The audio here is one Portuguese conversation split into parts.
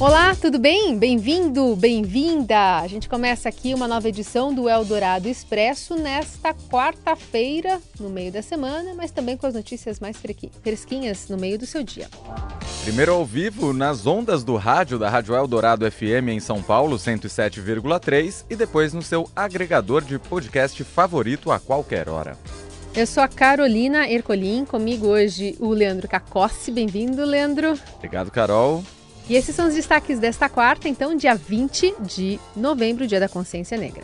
Olá, tudo bem? Bem-vindo, bem-vinda! A gente começa aqui uma nova edição do Eldorado Expresso nesta quarta-feira, no meio da semana, mas também com as notícias mais fresquinhas no meio do seu dia. Primeiro ao vivo nas ondas do rádio da Rádio Eldorado FM em São Paulo, 107,3 e depois no seu agregador de podcast favorito a qualquer hora. Eu sou a Carolina Ercolim, comigo hoje o Leandro Cacossi. Bem-vindo, Leandro. Obrigado, Carol. E esses são os destaques desta quarta, então, dia 20 de novembro, dia da Consciência Negra.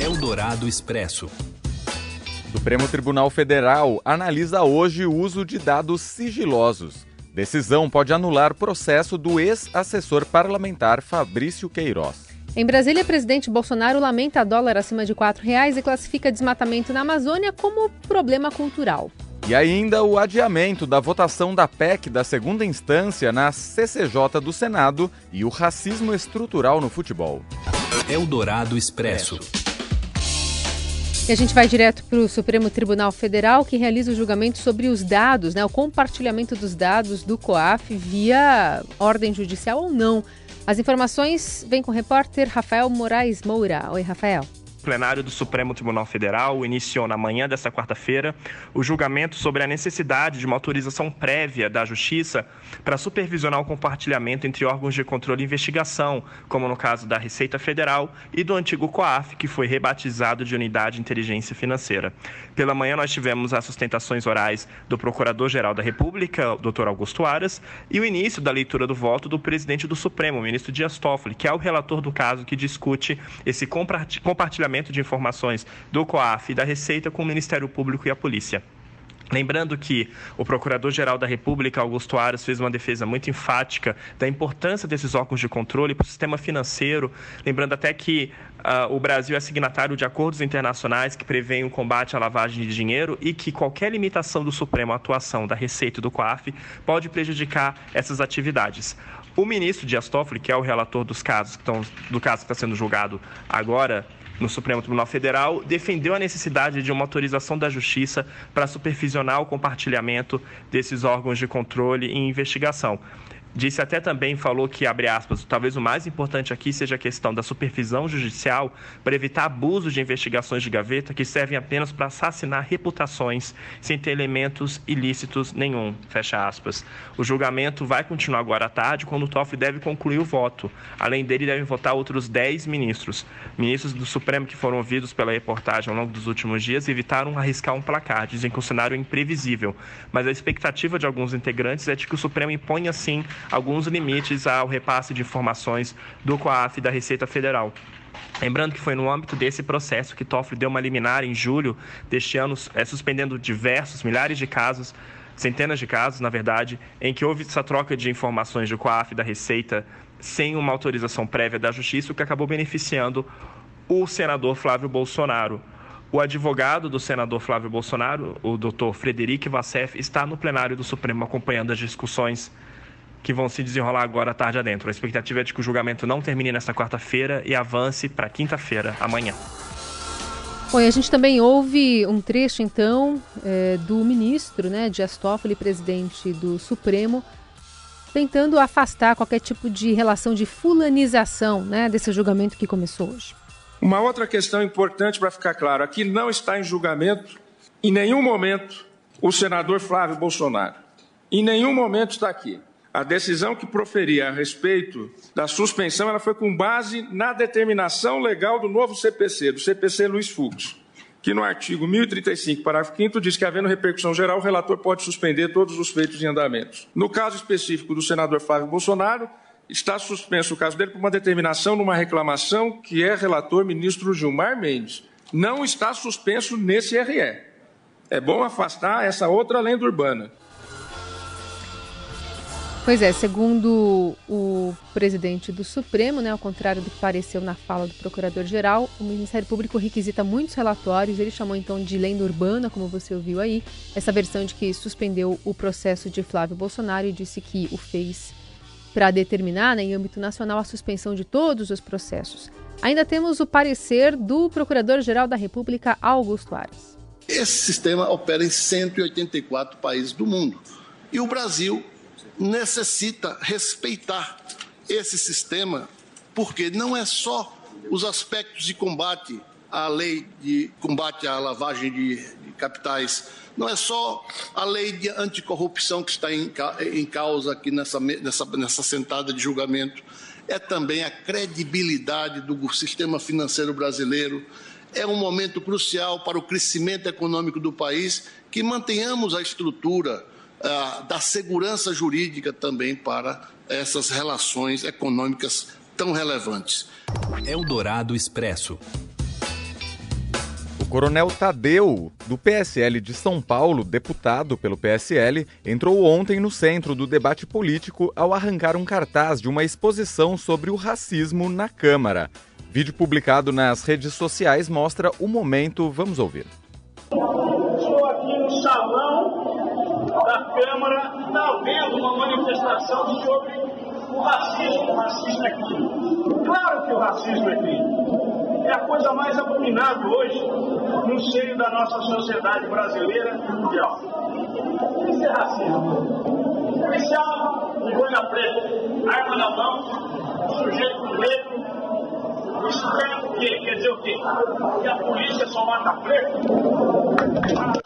Eldorado Expresso. O Supremo Tribunal Federal analisa hoje o uso de dados sigilosos. Decisão pode anular processo do ex-assessor parlamentar Fabrício Queiroz. Em Brasília, presidente Bolsonaro lamenta dólar acima de R$ reais e classifica desmatamento na Amazônia como problema cultural. E ainda o adiamento da votação da PEC da segunda instância na CCJ do Senado e o racismo estrutural no futebol. Eldorado Expresso. E a gente vai direto para o Supremo Tribunal Federal, que realiza o julgamento sobre os dados, né, o compartilhamento dos dados do COAF via ordem judicial ou não. As informações vêm com o repórter Rafael Moraes Moura. Oi, Rafael plenário do Supremo Tribunal Federal iniciou na manhã desta quarta-feira o julgamento sobre a necessidade de uma autorização prévia da Justiça para supervisionar o compartilhamento entre órgãos de controle e investigação, como no caso da Receita Federal e do antigo COAF, que foi rebatizado de Unidade de Inteligência Financeira. Pela manhã nós tivemos as sustentações orais do Procurador-Geral da República, Dr. Augusto Aras, e o início da leitura do voto do presidente do Supremo, ministro Dias Toffoli, que é o relator do caso que discute esse compartilhamento de informações do COAF e da Receita com o Ministério Público e a Polícia. Lembrando que o Procurador-Geral da República, Augusto Aras, fez uma defesa muito enfática da importância desses órgãos de controle para o sistema financeiro. Lembrando até que uh, o Brasil é signatário de acordos internacionais que prevêem o combate à lavagem de dinheiro e que qualquer limitação do Supremo à atuação da Receita e do COAF pode prejudicar essas atividades. O ministro Dias Toffoli, que é o relator dos casos que estão, do caso que está sendo julgado agora no Supremo Tribunal Federal, defendeu a necessidade de uma autorização da Justiça para supervisionar o compartilhamento desses órgãos de controle e investigação. Disse até também, falou que, abre aspas, talvez o mais importante aqui seja a questão da supervisão judicial para evitar abusos de investigações de gaveta que servem apenas para assassinar reputações sem ter elementos ilícitos nenhum, fecha aspas. O julgamento vai continuar agora à tarde, quando o Toffoli deve concluir o voto. Além dele, devem votar outros 10 ministros. Ministros do Supremo que foram ouvidos pela reportagem ao longo dos últimos dias evitaram arriscar um placar, dizem que o cenário é imprevisível. Mas a expectativa de alguns integrantes é de que o Supremo imponha, sim, alguns limites ao repasse de informações do COAF e da Receita Federal. Lembrando que foi no âmbito desse processo que Toffoli deu uma liminar em julho deste ano, é, suspendendo diversos, milhares de casos, centenas de casos, na verdade, em que houve essa troca de informações do COAF da Receita sem uma autorização prévia da Justiça, o que acabou beneficiando o senador Flávio Bolsonaro. O advogado do senador Flávio Bolsonaro, o doutor Frederico Vassef, está no plenário do Supremo acompanhando as discussões que vão se desenrolar agora à tarde adentro. A expectativa é de que o julgamento não termine nesta quarta-feira e avance para quinta-feira, amanhã. Bom, e a gente também ouve um trecho, então, é, do ministro, né, Dias Toffoli, presidente do Supremo, tentando afastar qualquer tipo de relação de fulanização né, desse julgamento que começou hoje. Uma outra questão importante para ficar claro: aqui não está em julgamento, em nenhum momento, o senador Flávio Bolsonaro. Em nenhum momento está aqui. A decisão que proferia a respeito da suspensão ela foi com base na determinação legal do novo CPC, do CPC Luiz Fux, que no artigo 1035, parágrafo 5 diz que, havendo repercussão geral, o relator pode suspender todos os feitos em andamentos. No caso específico do senador Flávio Bolsonaro, está suspenso o caso dele por uma determinação numa reclamação que é relator ministro Gilmar Mendes. Não está suspenso nesse RE. É bom afastar essa outra lenda urbana. Pois é, segundo o presidente do Supremo, né, ao contrário do que pareceu na fala do procurador-geral, o Ministério Público requisita muitos relatórios. Ele chamou então de lenda urbana, como você ouviu aí, essa versão de que suspendeu o processo de Flávio Bolsonaro e disse que o fez para determinar, né, em âmbito nacional, a suspensão de todos os processos. Ainda temos o parecer do Procurador-Geral da República, Augusto Aras. Esse sistema opera em 184 países do mundo. E o Brasil necessita respeitar esse sistema, porque não é só os aspectos de combate à lei de combate à lavagem de, de capitais, não é só a lei de anticorrupção que está em, em causa aqui nessa, nessa, nessa sentada de julgamento, é também a credibilidade do sistema financeiro brasileiro. É um momento crucial para o crescimento econômico do país que mantenhamos a estrutura ah, da segurança jurídica também para essas relações econômicas tão relevantes. Eldorado Expresso. O coronel Tadeu, do PSL de São Paulo, deputado pelo PSL, entrou ontem no centro do debate político ao arrancar um cartaz de uma exposição sobre o racismo na Câmara. Vídeo publicado nas redes sociais mostra o momento. Vamos ouvir. Câmara está havendo uma manifestação sobre o racismo. O racismo é crime. Claro que o racismo é crime é a coisa mais abominável hoje no seio da nossa sociedade brasileira e mundial. Isso é racismo. Policial de boina preta, arma na mão, sujeito negro. Isso quer o quê? Quer dizer o quê? Que a polícia só mata preto?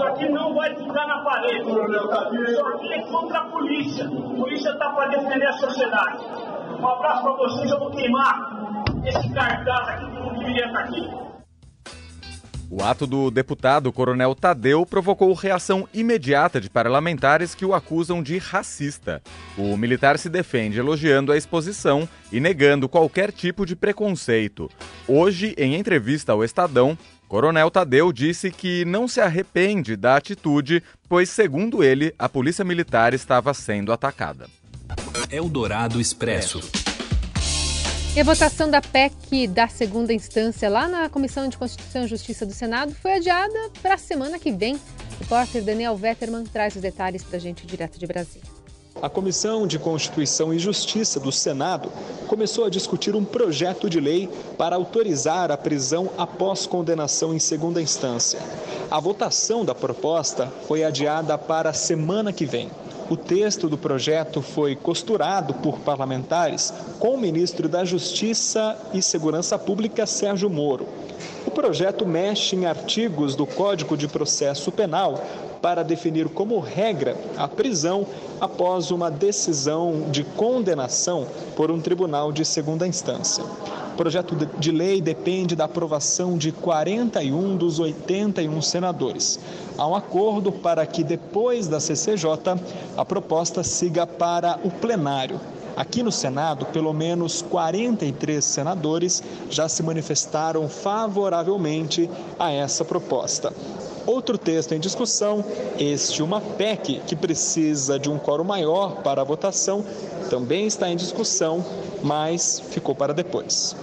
Isso aqui não vai ficar na parede, Isso aqui é contra a polícia. A polícia está para defender a sociedade. Um abraço para vocês, eu vou queimar esse cartaz aqui que não deveria estar aqui. O ato do deputado Coronel Tadeu provocou reação imediata de parlamentares que o acusam de racista. O militar se defende elogiando a exposição e negando qualquer tipo de preconceito. Hoje, em entrevista ao Estadão, Coronel Tadeu disse que não se arrepende da atitude, pois, segundo ele, a polícia militar estava sendo atacada. Eldorado Expresso. E a votação da PEC da segunda instância lá na Comissão de Constituição e Justiça do Senado foi adiada para a semana que vem. O repórter Daniel Vetterman traz os detalhes para a gente direto de Brasília. A Comissão de Constituição e Justiça do Senado começou a discutir um projeto de lei para autorizar a prisão após condenação em segunda instância. A votação da proposta foi adiada para a semana que vem. O texto do projeto foi costurado por parlamentares com o ministro da Justiça e Segurança Pública, Sérgio Moro. O projeto mexe em artigos do Código de Processo Penal para definir como regra a prisão após uma decisão de condenação por um tribunal de segunda instância. O projeto de lei depende da aprovação de 41 dos 81 senadores. Há um acordo para que, depois da CCJ, a proposta siga para o plenário. Aqui no Senado, pelo menos 43 senadores já se manifestaram favoravelmente a essa proposta. Outro texto em discussão, este uma PEC que precisa de um quórum maior para a votação, também está em discussão, mas ficou para depois.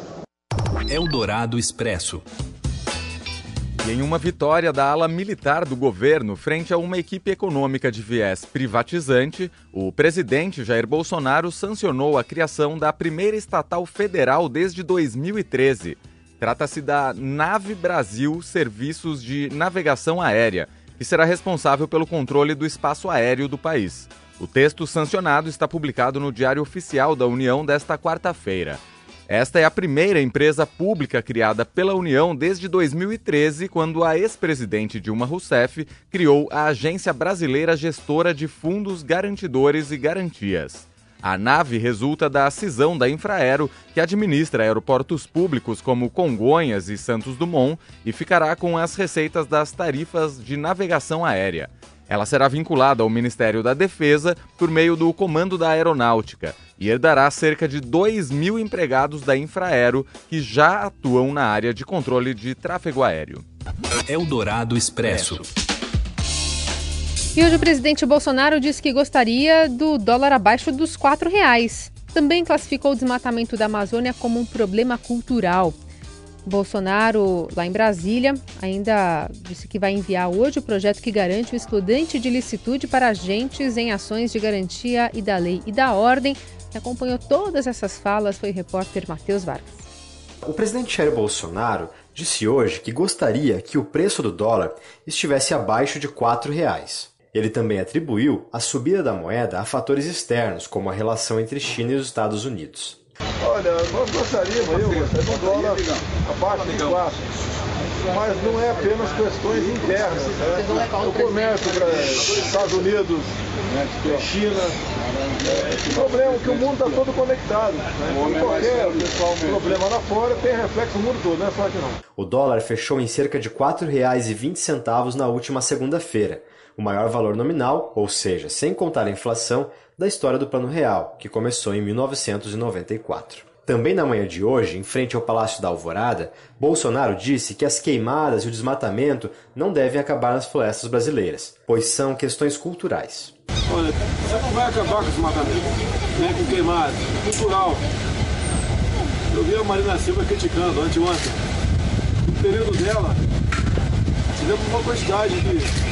Eldorado Expresso. Em uma vitória da ala militar do governo frente a uma equipe econômica de viés privatizante, o presidente Jair Bolsonaro sancionou a criação da primeira estatal federal desde 2013. Trata-se da Nave Brasil Serviços de Navegação Aérea, que será responsável pelo controle do espaço aéreo do país. O texto sancionado está publicado no Diário Oficial da União desta quarta-feira. Esta é a primeira empresa pública criada pela União desde 2013, quando a ex-presidente Dilma Rousseff criou a Agência Brasileira Gestora de Fundos Garantidores e Garantias. A nave resulta da cisão da Infraero, que administra aeroportos públicos como Congonhas e Santos Dumont, e ficará com as receitas das tarifas de navegação aérea. Ela será vinculada ao Ministério da Defesa por meio do Comando da Aeronáutica e herdará cerca de 2 mil empregados da Infraero que já atuam na área de controle de tráfego aéreo. Eldorado Expresso. E hoje o presidente Bolsonaro disse que gostaria do dólar abaixo dos R$ reais. Também classificou o desmatamento da Amazônia como um problema cultural. Bolsonaro, lá em Brasília, ainda disse que vai enviar hoje o projeto que garante o excludente de licitude para agentes em ações de garantia e da lei e da ordem. que acompanhou todas essas falas foi o repórter Matheus Vargas. O presidente Jair Bolsonaro disse hoje que gostaria que o preço do dólar estivesse abaixo de R$ 4,00. Ele também atribuiu a subida da moeda a fatores externos, como a relação entre China e os Estados Unidos. Olha, nós gostaríamos, eu gostaria do dólar abaixo de 4, mas não é apenas questões internas. Né? O comércio para Estados Unidos, né? China, é, o problema é que o mundo está todo conectado. Né? Qualquer pessoal, problema lá fora tem reflexo no mundo todo, não é só aqui não. O dólar fechou em cerca de R$ 4,20 na última segunda-feira, o maior valor nominal, ou seja, sem contar a inflação, da história do Plano Real, que começou em 1994. Também na manhã de hoje, em frente ao Palácio da Alvorada, Bolsonaro disse que as queimadas e o desmatamento não devem acabar nas florestas brasileiras, pois são questões culturais. Olha, você não vai acabar com desmatamento, nem com queimadas, cultural. Eu vi a Marina Silva criticando anteontem. No período dela, tivemos uma quantidade de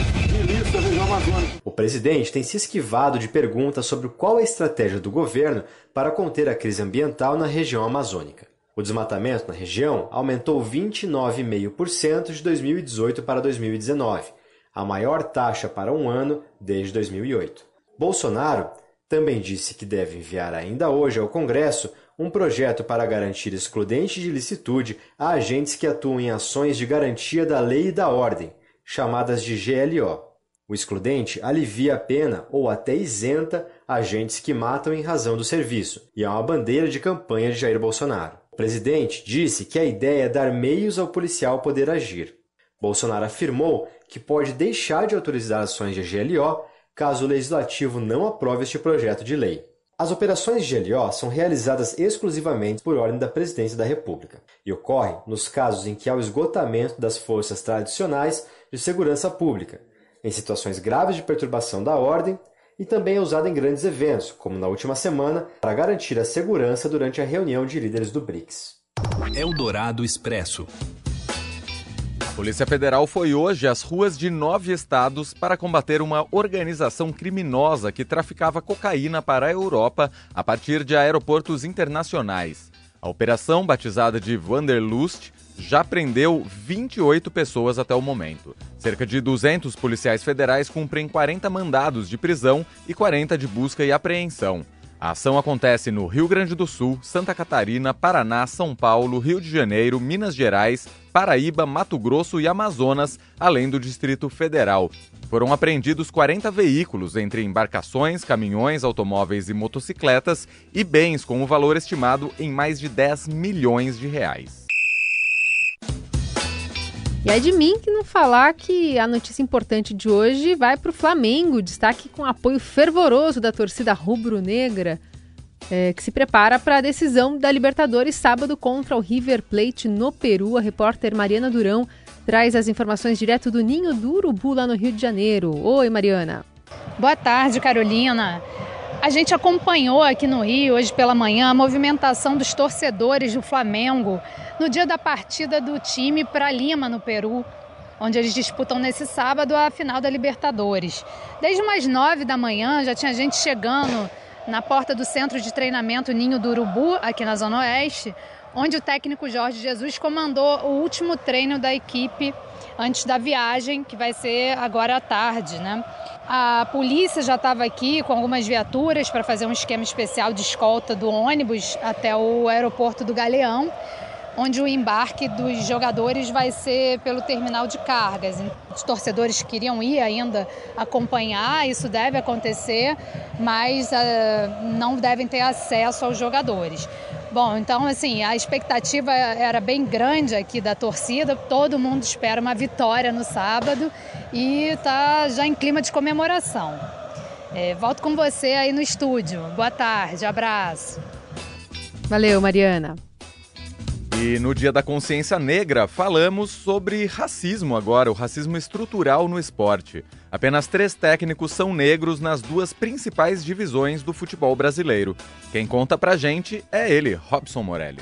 da região amazônica. O presidente tem se esquivado de perguntas sobre qual a estratégia do governo para conter a crise ambiental na região amazônica. O desmatamento na região aumentou 29,5% de 2018 para 2019, a maior taxa para um ano desde 2008. Bolsonaro também disse que deve enviar ainda hoje ao Congresso um projeto para garantir excludente de licitude a agentes que atuam em ações de garantia da lei e da ordem, chamadas de GLO. O excludente alivia a pena ou até isenta agentes que matam em razão do serviço, e é uma bandeira de campanha de Jair Bolsonaro. O presidente disse que a ideia é dar meios ao policial poder agir. Bolsonaro afirmou que pode deixar de autorizar ações de GLO caso o legislativo não aprove este projeto de lei. As operações de GLO são realizadas exclusivamente por ordem da Presidência da República e ocorrem nos casos em que há o esgotamento das forças tradicionais de segurança pública, em situações graves de perturbação da ordem e também é usada em grandes eventos, como na última semana, para garantir a segurança durante a reunião de líderes do BRICS. Eldorado Expresso. A Polícia Federal foi hoje às ruas de nove estados para combater uma organização criminosa que traficava cocaína para a Europa a partir de aeroportos internacionais. A operação, batizada de Wanderlust, já prendeu 28 pessoas até o momento. Cerca de 200 policiais federais cumprem 40 mandados de prisão e 40 de busca e apreensão. A ação acontece no Rio Grande do Sul, Santa Catarina, Paraná, São Paulo, Rio de Janeiro, Minas Gerais, Paraíba, Mato Grosso e Amazonas, além do Distrito Federal. Foram apreendidos 40 veículos, entre embarcações, caminhões, automóveis e motocicletas, e bens com o um valor estimado em mais de 10 milhões de reais. E é de mim que não falar que a notícia importante de hoje vai para o Flamengo, destaque com apoio fervoroso da torcida rubro-negra, é, que se prepara para a decisão da Libertadores sábado contra o River Plate no Peru. A repórter Mariana Durão traz as informações direto do Ninho do Urubu, lá no Rio de Janeiro. Oi, Mariana. Boa tarde, Carolina. A gente acompanhou aqui no Rio, hoje pela manhã, a movimentação dos torcedores do Flamengo no dia da partida do time para Lima, no Peru, onde eles disputam nesse sábado a final da Libertadores. Desde umas nove da manhã já tinha gente chegando na porta do centro de treinamento Ninho do Urubu, aqui na Zona Oeste, onde o técnico Jorge Jesus comandou o último treino da equipe antes da viagem, que vai ser agora à tarde, né? A polícia já estava aqui com algumas viaturas para fazer um esquema especial de escolta do ônibus até o aeroporto do Galeão onde o embarque dos jogadores vai ser pelo terminal de cargas. Os torcedores queriam ir ainda acompanhar, isso deve acontecer, mas uh, não devem ter acesso aos jogadores. Bom, então assim, a expectativa era bem grande aqui da torcida, todo mundo espera uma vitória no sábado e está já em clima de comemoração. É, volto com você aí no estúdio. Boa tarde, abraço. Valeu, Mariana. E no Dia da Consciência Negra falamos sobre racismo agora, o racismo estrutural no esporte. Apenas três técnicos são negros nas duas principais divisões do futebol brasileiro. Quem conta pra gente é ele, Robson Morelli.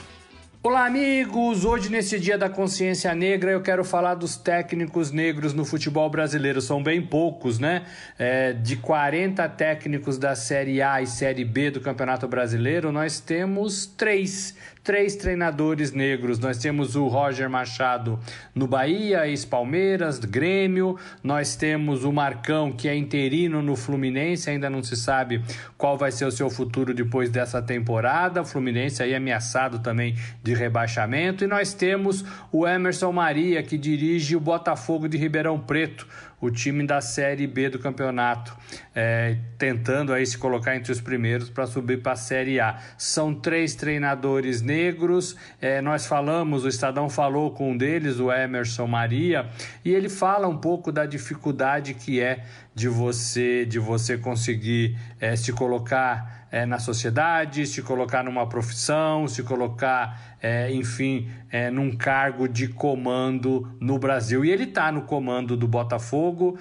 Olá, amigos! Hoje, nesse Dia da Consciência Negra, eu quero falar dos técnicos negros no futebol brasileiro. São bem poucos, né? É, de 40 técnicos da Série A e Série B do Campeonato Brasileiro, nós temos três três treinadores negros. Nós temos o Roger Machado no Bahia, ex-Palmeiras, Grêmio. Nós temos o Marcão, que é interino no Fluminense, ainda não se sabe qual vai ser o seu futuro depois dessa temporada. O Fluminense aí ameaçado também de rebaixamento. E nós temos o Emerson Maria, que dirige o Botafogo de Ribeirão Preto o time da Série B do campeonato, é, tentando aí se colocar entre os primeiros para subir para a Série A. São três treinadores negros, é, nós falamos, o Estadão falou com um deles, o Emerson Maria, e ele fala um pouco da dificuldade que é de você, de você conseguir é, se colocar é, na sociedade, se colocar numa profissão, se colocar, é, enfim, num cargo de comando no Brasil. E ele está no comando do Botafogo,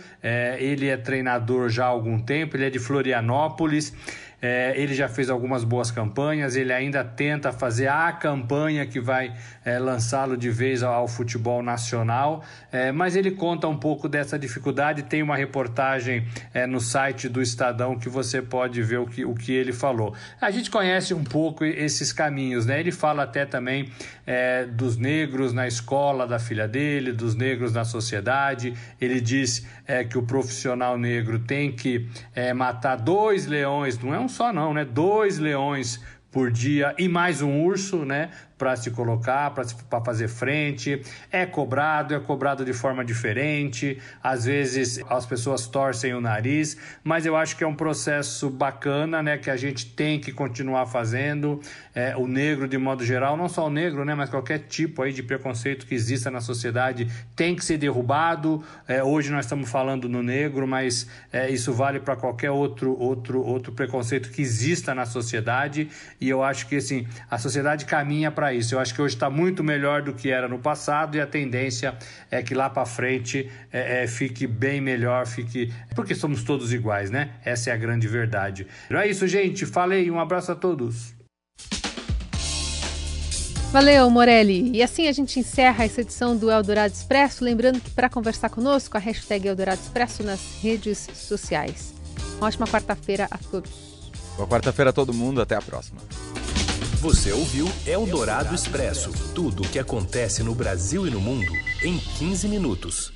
ele é treinador já há algum tempo, ele é de Florianópolis. É, ele já fez algumas boas campanhas, ele ainda tenta fazer a campanha que vai é, lançá-lo de vez ao, ao futebol nacional, é, mas ele conta um pouco dessa dificuldade. Tem uma reportagem é, no site do Estadão que você pode ver o que, o que ele falou. A gente conhece um pouco esses caminhos, né? Ele fala até também é, dos negros na escola da filha dele, dos negros na sociedade. Ele diz é, que o profissional negro tem que matar dois leões, não é um só não, né? Dois leões por dia e mais um urso, né? para se colocar, para fazer frente. É cobrado, é cobrado de forma diferente. Às vezes as pessoas torcem o nariz, mas eu acho que é um processo bacana, né? Que a gente tem que continuar fazendo. É, o negro, de modo geral, não só o negro, né? Mas qualquer tipo aí de preconceito que exista na sociedade tem que ser derrubado. É, hoje nós estamos falando no negro, mas é, isso vale para qualquer outro, outro, outro preconceito que exista na sociedade. E eu acho que assim, a sociedade caminha para isso. Eu acho que hoje está muito melhor do que era no passado e a tendência é que lá para frente é, é, fique bem melhor, fique porque somos todos iguais, né? Essa é a grande verdade. Então é isso, gente. Falei. Um abraço a todos. Valeu, Morelli. E assim a gente encerra essa edição do Eldorado Expresso. Lembrando que para conversar conosco, a hashtag Eldorado Expresso nas redes sociais. Uma ótima quarta-feira a todos. Boa quarta-feira todo mundo. Até a próxima. Você ouviu Eldorado Expresso tudo o que acontece no Brasil e no mundo em 15 minutos.